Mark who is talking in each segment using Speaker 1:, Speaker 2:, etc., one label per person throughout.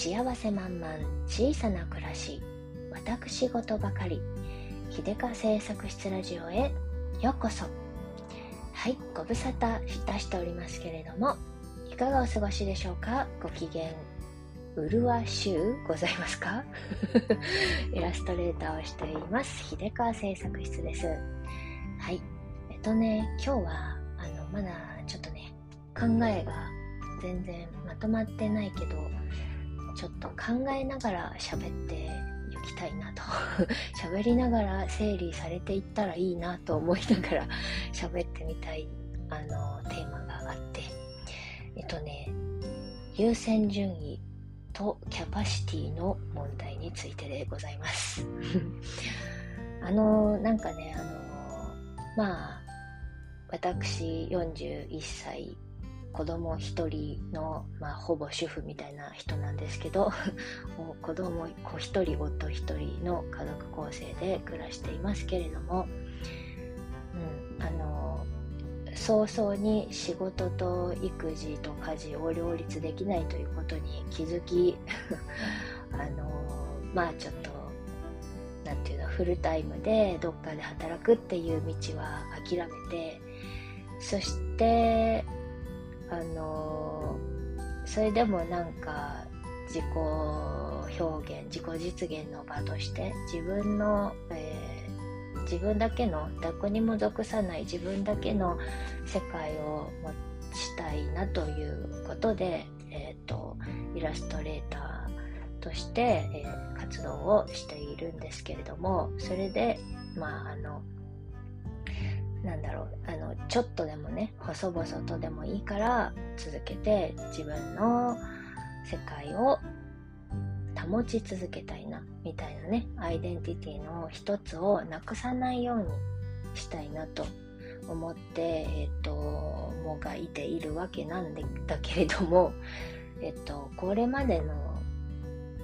Speaker 1: 幸せ満々小さな暮らし私事ばかり秀香製作室ラジオへようこそ。はいご無沙汰いたしておりますけれどもいかがお過ごしでしょうか？ご機嫌うるわしゅうございますか？イラストレーターをしています秀川製作室です。はい。えっとね今日はあのまだちょっとね考えが全然まとまってないけどちょっと考えながら喋っていきたいなと。喋りながら整理されていったらいいなと思いながら 喋ってみたいあのテーマがあって。えっとね優先順位とキャパシティの問題についてでございます。あのなんかねあのまあ私41歳子供一人の、まあ、ほぼ主婦みたいな人なんですけど 子供子一人夫一人の家族構成で暮らしていますけれども、うん、あの早々に仕事と育児と家事を両立できないということに気づき あのまあちょっと何て言うのフルタイムでどっかで働くっていう道は諦めてそしてあのそれでもなんか自己表現自己実現の場として自分の、えー、自分だけのどこにも属さない自分だけの世界を持ちたいなということで、えーと、イラストレーターとして、えー、活動をしているんですけれどもそれでまああのなんだろうあのちょっとでもね細々とでもいいから続けて自分の世界を保ち続けたいなみたいなねアイデンティティの一つをなくさないようにしたいなと思って、えっ、ともがいているわけなんだけれども、えっ、と、これまでの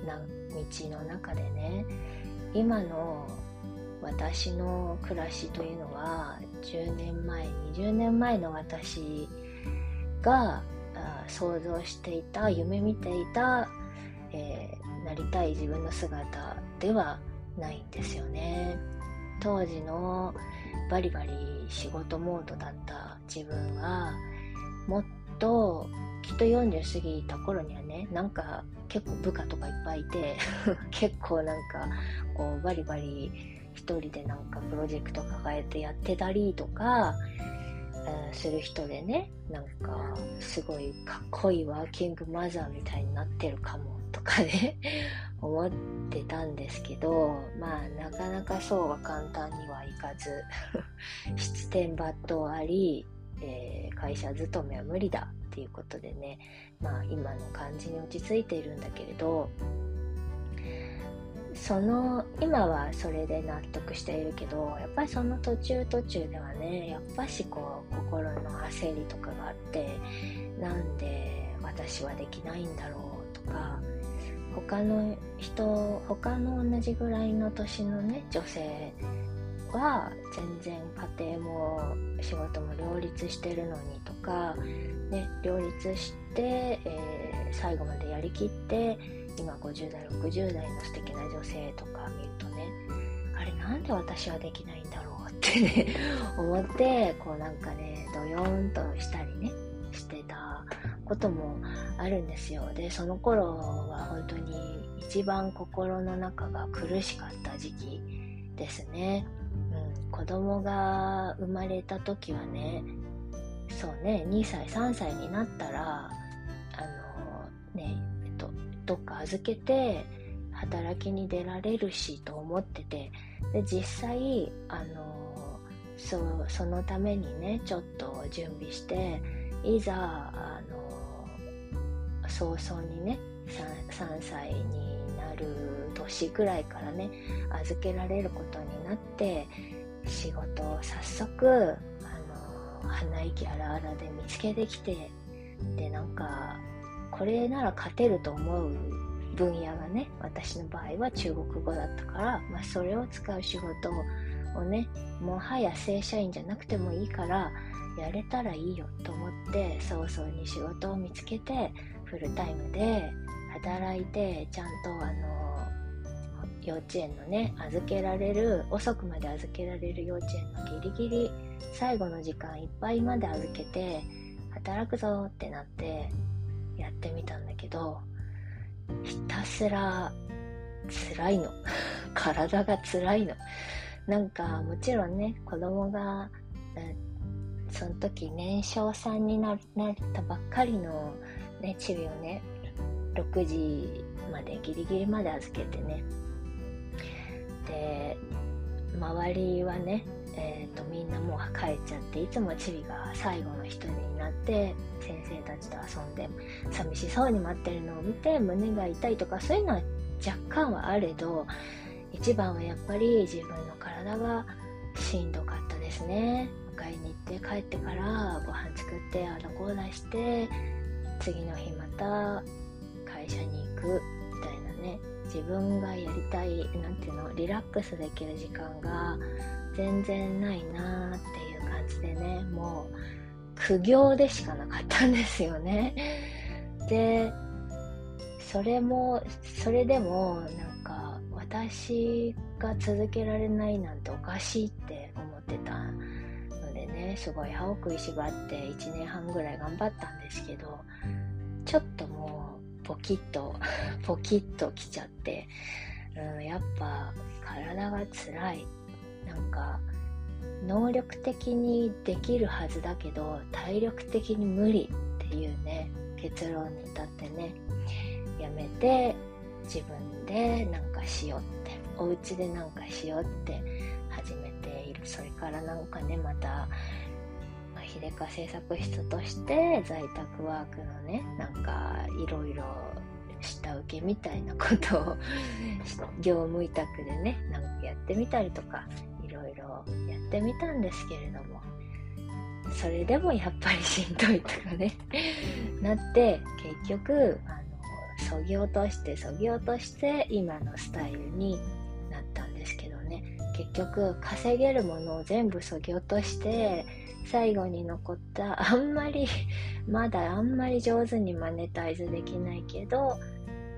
Speaker 1: な道の中でね今の私の暮らしというのは10年前20年前の私が想像していた夢見ていた、えー、なりたい自分の姿ではないんですよね。当時のバリバリ仕事モードだった自分はもっときっと40過ぎた頃にはねなんか結構部下とかいっぱいいて 結構なんかこうバリバリ一人でなんかプロジェクト抱えてやってたりとか、うん、する人でねなんかすごいかっこいいワーキングマザーみたいになってるかもとかね 思ってたんですけどまあなかなかそうは簡単にはいかず 出店抜刀あり、えー、会社勤めは無理だっていうことでねまあ今の感じに落ち着いているんだけれどその今はそれで納得しているけどやっぱりその途中途中ではねやっぱしこう心の焦りとかがあってなんで私はできないんだろうとか他の人他の同じぐらいの年のね女性は全然家庭も仕事も両立してるのにとか、ね、両立して、えー、最後までやりきって今50代60代の素敵な女性とか見るとねあれなんで私はできないんだろうってね 思ってこうなんかねドヨーンとしたりねしてたこともあるんですよ。でその頃は本当に一番心の中が苦しかった時期ですね、うん、子供が生まれた時はねそうね2歳3歳になったらどっか預けて働きに出られるしと思っててで実際あのそそのためにねちょっと準備していざあの早々にね 3, 3歳になる年くらいからね預けられることになって仕事を早速あの鼻息荒々で見つけてきてでなんかこれなら勝てると思う分野がね私の場合は中国語だったから、まあ、それを使う仕事をねもはや正社員じゃなくてもいいからやれたらいいよと思って早々に仕事を見つけてフルタイムで働いてちゃんとあの幼稚園のね預けられる遅くまで預けられる幼稚園のギリギリ最後の時間いっぱいまで預けて働くぞってなってやってみたんだけどひたすら辛いの。体が辛いの。なんかもちろんね子供が、うん、その時年少さんになったばっかりの、ね、チビをね6時までギリギリまで預けてね。で周りはね、えーと、みんなもう帰っちゃっていつもチビが最後の一人になって先生たちと遊んで寂しそうに待ってるのを見て胸が痛いとかそういうのは若干はあれど一番はやっぱり自分の体がしんどかったですね。迎えに行って帰ってからご飯作ってあのこうだして次の日また会社に行くみたいなね。自分がやりたい何ていうのリラックスできる時間が全然ないなーっていう感じでねもう苦行でしかなかったんですよね。でそれもそれでもなんか私が続けられないなんておかしいって思ってたのでねすごい歯を食いしばって1年半ぐらい頑張ったんですけどちょっともうポキッと ポキッときちゃって、うん、やっぱ体が辛い。なんか能力的にできるはずだけど体力的に無理っていうね結論に至ってねやめて自分でなんかしようってお家でなんかしようって始めている。それからなんかねまた秀香製作室として在宅ワークのねなんかいろいろ下請けみたいなことを業務委託でねなんかやってみたりとかいろいろやってみたんですけれどもそれでもやっぱりしんどいとかねなって結局あのそぎ落としてそぎ落として今のスタイルになったんですけどね。結局稼げるものを全部そぎ落として最後に残った あんまりまだあんまり上手にマネタイズできないけど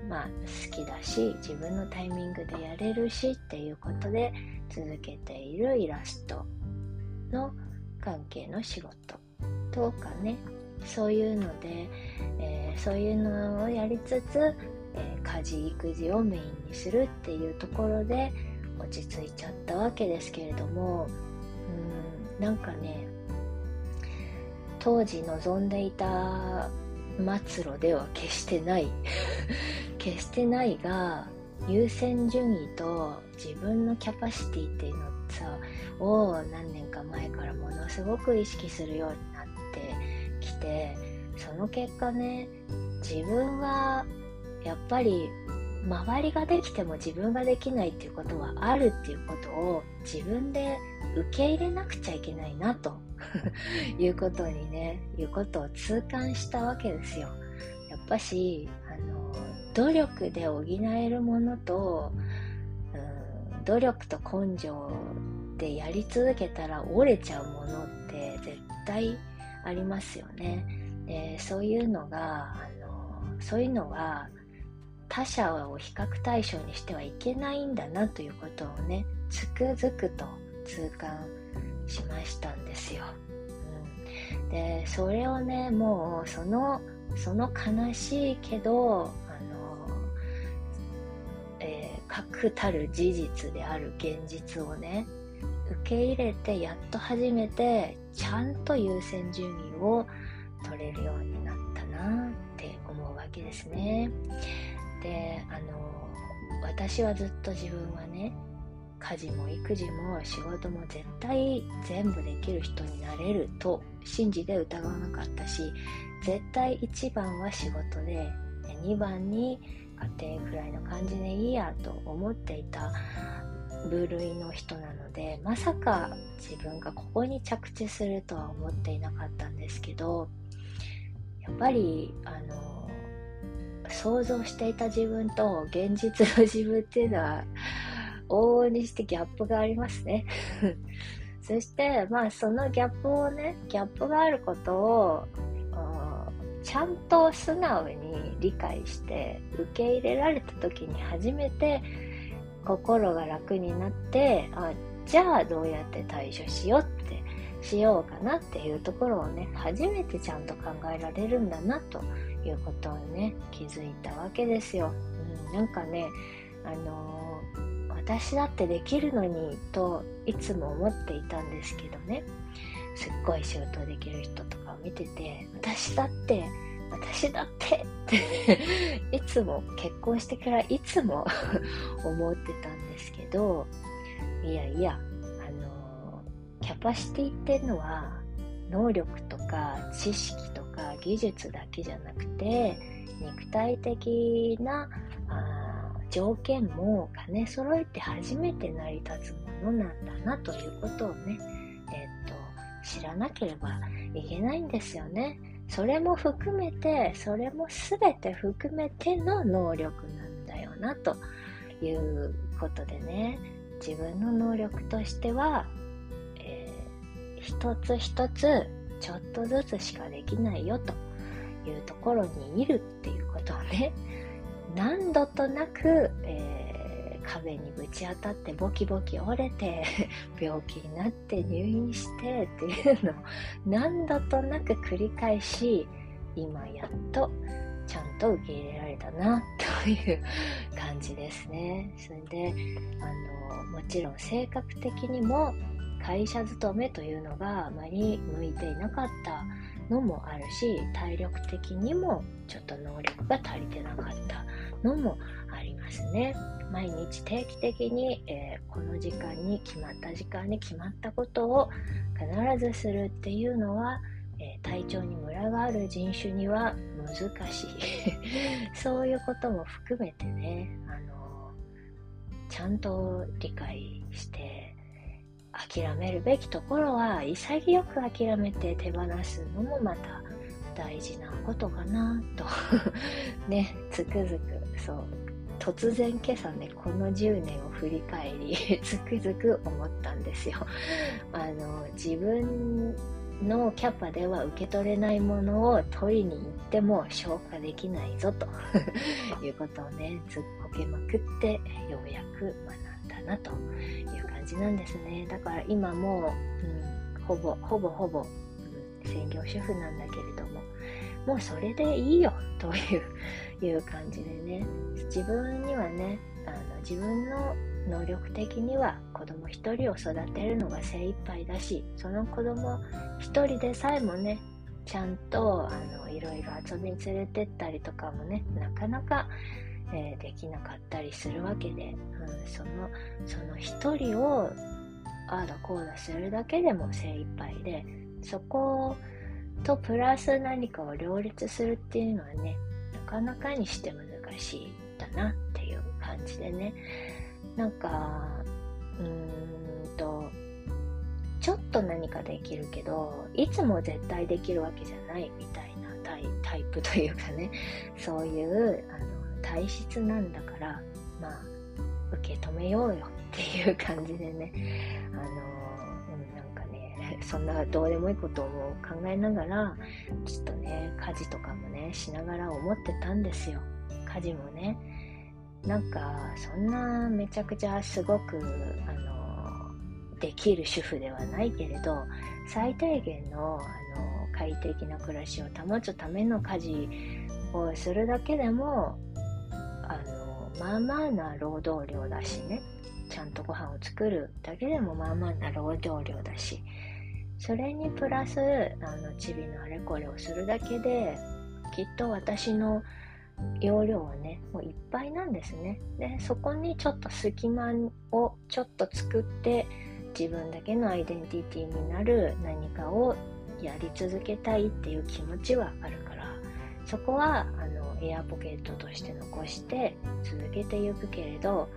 Speaker 1: まあ好きだし自分のタイミングでやれるしっていうことで続けているイラストの関係の仕事。とかね。そういうので、えー、そういうのをやりつつ、えー、家事育児をメインにするっていうところで落ち着いちゃったわけですけれどもうんなんかね当時望んでいた末路では決してない。決してないが優先順位と自分のキャパシティっていうのさを何年か前からものすごく意識するようになってきてその結果ね自分はやっぱり周りができても自分ができないっていうことはあるっていうことを自分で受け入れなくちゃいけないなと いうことにねいうことを痛感したわけですよ。やっぱしあの努力で補えるものと、うん、努力と根性でやり続けたら折れちゃうものって絶対ありますよね。でそういうのがあのそういうのは他者を比較対象にしてはいけないんだなということをねつくづくと痛感しましたんですよ。うん、でそれをねもうそのその悲しいけどあの、え、確たる事実である現実をね受け入れてやっと初めてちゃんと優先順位を取れるようになったなって思うわけですね。であの私はずっと自分はね家事も育児も仕事も絶対全部できる人になれると信じて疑わなかったし絶対1番は仕事で2番に家庭くらいの感じでいいやと思っていた部類の人なのでまさか自分がここに着地するとは思っていなかったんですけどやっぱりあの想像していた自分と現実の自分っていうのは往々にしてギャップがありますね そしてまあそのギャップをねギャップがあることをちゃんと素直に理解して受け入れられた時に初めて心が楽になってあじゃあどうやって対処しようってしようかなっていうところをね初めてちゃんと考えられるんだなということをね気づいたわけですよ。うん、なんかねあのー、私だってできるのにといつも思っていたんですけどね。すっごい仕事できる人とかを見てて私だって私だってっていつも結婚してからいつも思ってたんですけどいやいやあのキャパシティっていうのは能力とか知識とか技術だけじゃなくて肉体的なあ条件も兼ね揃えて初めて成り立つものなんだなということをね、えっと知らなければいけないんですよね。それも含めて、それも全て含めての能力なんだよな、ということでね、自分の能力としては、えー、一つ一つちょっとずつしかできないよというところにいるっていうことをね、何度となく、えー壁にぶち当たってボキボキ折れて 病気になって入院してっていうのを何度となく繰り返し今やっとちゃんと受け入れられたなという感じですね。それであのもちろん性格的にも会社勤めというのがあまり向いていなかったのもあるし体力的にもちょっと能力が足りてなかったのもありますね。毎日定期的に、えー、この時間に決まった時間に決まったことを必ずするっていうのは、えー、体調にムラがある人種には難しい そういうことも含めてね、あのー、ちゃんと理解して諦めるべきところは潔く諦めて手放すのもまた大事なことかなと。ねつくづくそう突然今朝ねこの10年を振り返り つくづく思ったんですよ。あの自分のキャパでは受け取れないものを取りに行っても消化できないぞということをねずっこけまくってようやく学んだ。なという感じなんですね。だから今もう、うん、ほぼほぼほぼ、うん、専業主婦なんだけれどももうそれでいいよと いう感じでね。自分にはねあの自分の能力的には子供一人を育てるのが精一杯だしその子供一人でさえもねちゃんとあのいろいろ遊びに連れてったりとかもねなかなか、えー、できなかったりするわけで、うん、そのその一人をああだこうだするだけでも精一杯でそことプラス何かを両立するっていうのはねなかなかにして難しいんだなっていう感じでね。なんかうーんとちょっと何かできるけどいつも絶対できるわけじゃないみたいなタイタイプというかね。そういうあの体質なんだからまあ受け止めようよっていう感じでねあのそんなどうでもいいことを考えながら、ちょっとね、家事とかもね、しながら思ってたんですよ。家事もね。なんか、そんなめちゃくちゃすごく、あの、できる主婦ではないけれど、最低限の、あの、快適な暮らしを保つための家事をするだけでも、あの、まあまあな労働量だしね。ちゃんとご飯を作るだけでもまあまあな労働量だし、それにプラスあのチビのあれこれをするだけできっと私の容量はねもういっぱいなんですね。でそこにちょっと隙間をちょっと作って自分だけのアイデンティティになる何かをやり続けたいっていう気持ちはあるから。そこはあのエアポケットとして残して続けていくけれど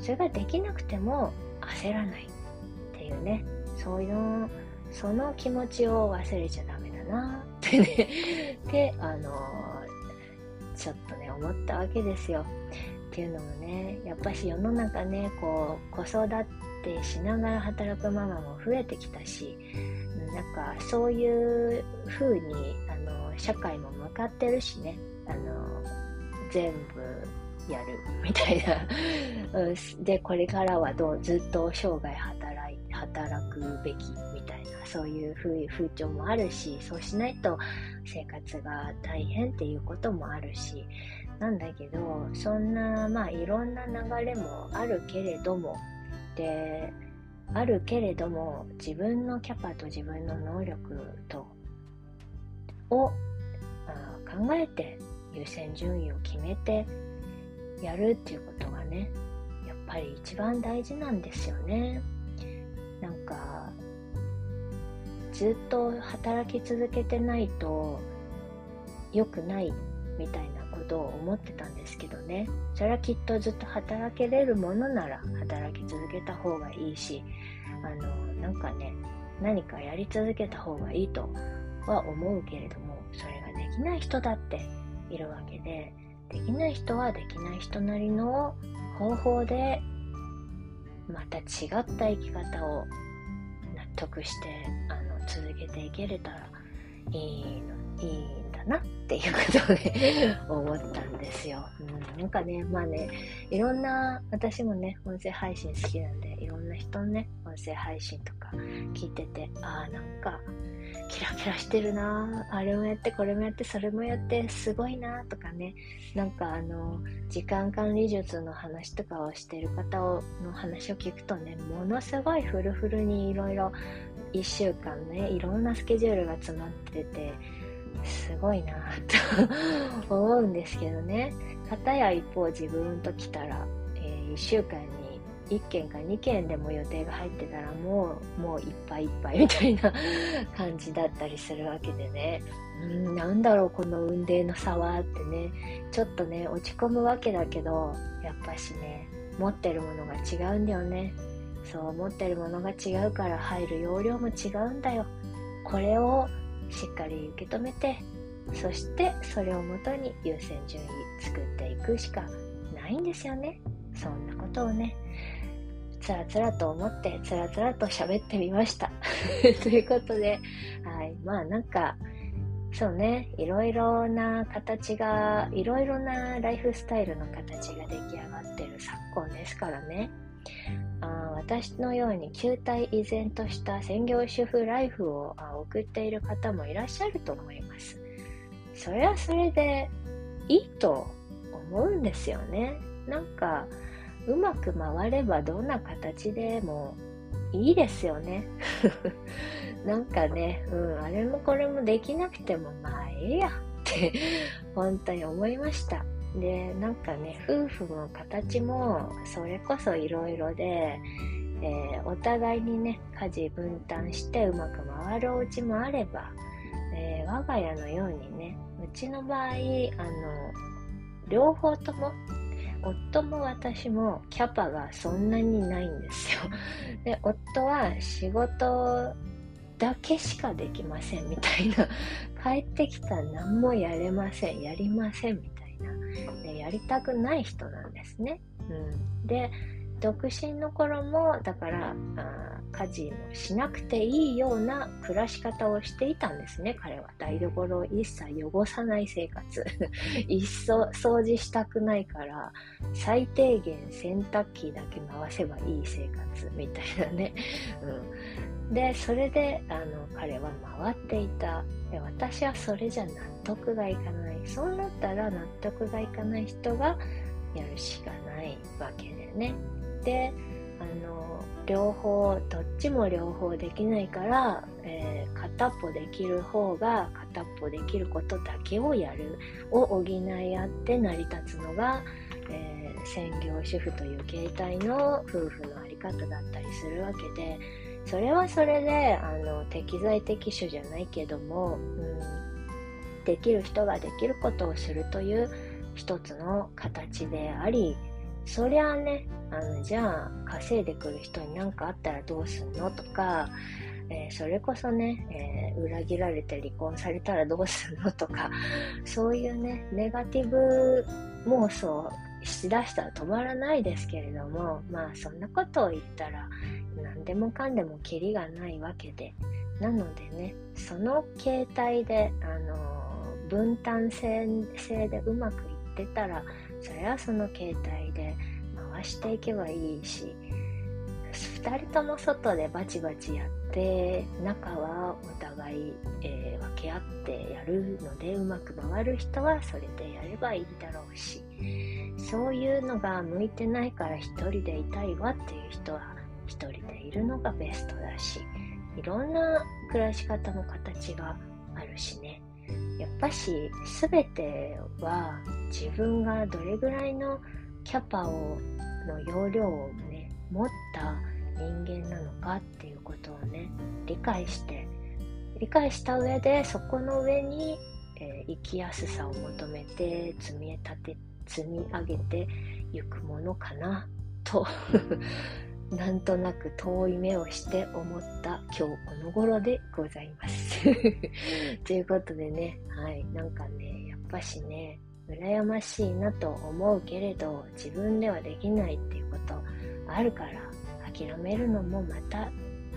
Speaker 1: それができなくても焦らないっていうね。そういうその気持ちを忘れちゃダメだなってね。で、あのちょっとね、思ったわけですよ。っていうのもね、やっぱし世の中ね、こう、子育てしながら働くママも増えてきたし、なんかそういう風に、あの、社会も向かってるしね。あの全部やる みたいな、でこれからはどうずっと生涯働い働くべきみたいなそういう風風潮もあるしそうしないと生活が大変っていうこともあるしなんだけどそんなまあいろんな流れもあるけれどもであるけれども自分のキャパと自分の能力とを考えて優先順位を決めてやるっていうことがねやっぱり一番大事なんですよね。なんかずっと働き続けてないと良くないみたいなことを思ってたんですけどね。それはきっとずっと働けれるものなら働き続けた方がいいしあのなんかね何かやり続けた方がいいとは思うけれどもそれができない人だっているわけでできない人はできない人なりの方法でまた違った生き方を納得してあの続けていけれたらいいのいいんだなっていうことで 思ったんですよ、うん。なんかね、まあね、いろんな、私もね、音声配信好きなんで、いろんな人のね、音声配信とか聞いてて、ああ、なんか、キラキラしてるなあれもやってこれもやってそれもやってすごいなとかね。なんかあの時間管理術の話とかをしてる方をの話を聞くとねものすごいフルフルにいろいろ1週間ねいろんなスケジュールが詰まっててすごいなと思うんですけどね。片や一方自分と来たら、えー、1週間に1件か2件でも予定が入ってたらもうもういっぱいいっぱいみたいな 感じだったりするわけでね。うんなんだろうこの運命の差はってね。ちょっとね落ち込むわけだけどやっぱしね持ってるものが違うんだよね。そう持ってるものが違うから入る容量も違うんだよ。これをしっかり受け止めてそしてそれをもとに優先順位作っていくしかないんですよね。そんなことをね。つらつらと思ってつらつらと喋ってみました。ということで、はい、まあなんかそうね。いろいろな形がいろいろなライフスタイルの形が出来上がってる昨今ですからね。あ私のように球体依然とした専業主婦ライフを送っている方もいらっしゃると思います。それはそれでいいと思うんですよね。なんかうまく回ればどんな形でもいいですよね。なんかね、うん、あれもこれもできなくてもまあええやって本当に思いました。で、なんかね、夫婦の形もそれこそいろいろで、えー、お互いにね、家事分担してうまく回るお家もあれば、えー、我が家のようにね、うちの場合、あの、両方とも夫も私もキャパがそんなにないんですよ。で、夫は仕事だけしかできませんみたいな。帰ってきたら何もやれません、やりませんみたいな。でやりたくない人なんですね。うん、で、独身の頃もだからあ家事もしなくていいような暮らし方をしていたんですね彼は。台所を一切汚さない生活。一層掃除したくないから最低限洗濯機だけ回せばいい生活みたいなね、うん、でそれであの彼は回っていた。で私はそれじゃ納得がいかない。そうなったら納得がいかない人がやるしかないわけでね。であの両方どっちも両方できないから、えー、片っぽできる方が片っぽできることだけをやるを補い合って成り立つのが、えー、専業主婦という形態の夫婦の在り方だったりするわけでそれはそれであの適材適所じゃないけども、うん、できる人ができることをするという一つの形でありそりゃあねあのじゃあ稼いでくる人に何かあったらどうすんのとか、えー、それこそね、えー、裏切られて離婚されたらどうすんのとかそういうねネガティブ妄想しだしたら止まらないですけれどもまあそんなことを言ったら何でもかんでもキリがないわけで。なのでねその形態であの分担制でうまくいってたらそれはその携帯で回していけばいいし2人とも外でバチバチやって中はお互い、えー、分け合ってやるのでうまく回る人はそれでやればいいだろうしそういうのが向いてないから一人でいたいわっていう人は一人でいるのがベストだしいろんな暮らし方の形があるしね。やっぱし全ては自分がどれぐらいのキャパをの容量をね持った人間なのかっていうことをね理解して理解した上でそこの上に、えー、生きやすさを求めて積み立て積み上げていくものかなと なんとなく遠い目をして思った今日この頃でございます。ということでねはいなんかねやっぱしね羨ましいなと思うけれど自分ではできないっていうことあるから諦めるのもまた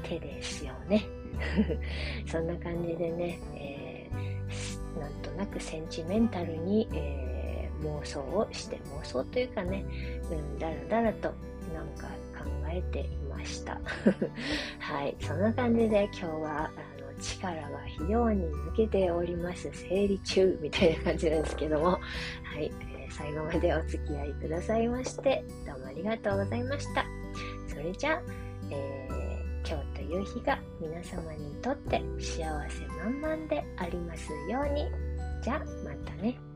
Speaker 1: 手ですよね。そんな感じでね、えー、なんとなくセンチメンタルに、えー、妄想をして妄想というかね、うん、だらだらとなんか考えていました。はいそんな感じで今日は力が非常に抜けております生理中みたいな感じなんですけども、はい、えー、最後までお付き合いくださいまして、どうもありがとうございました。それじゃあ、えー、今日という日が皆様にとって幸せ満々でありますように。じゃあ、またね。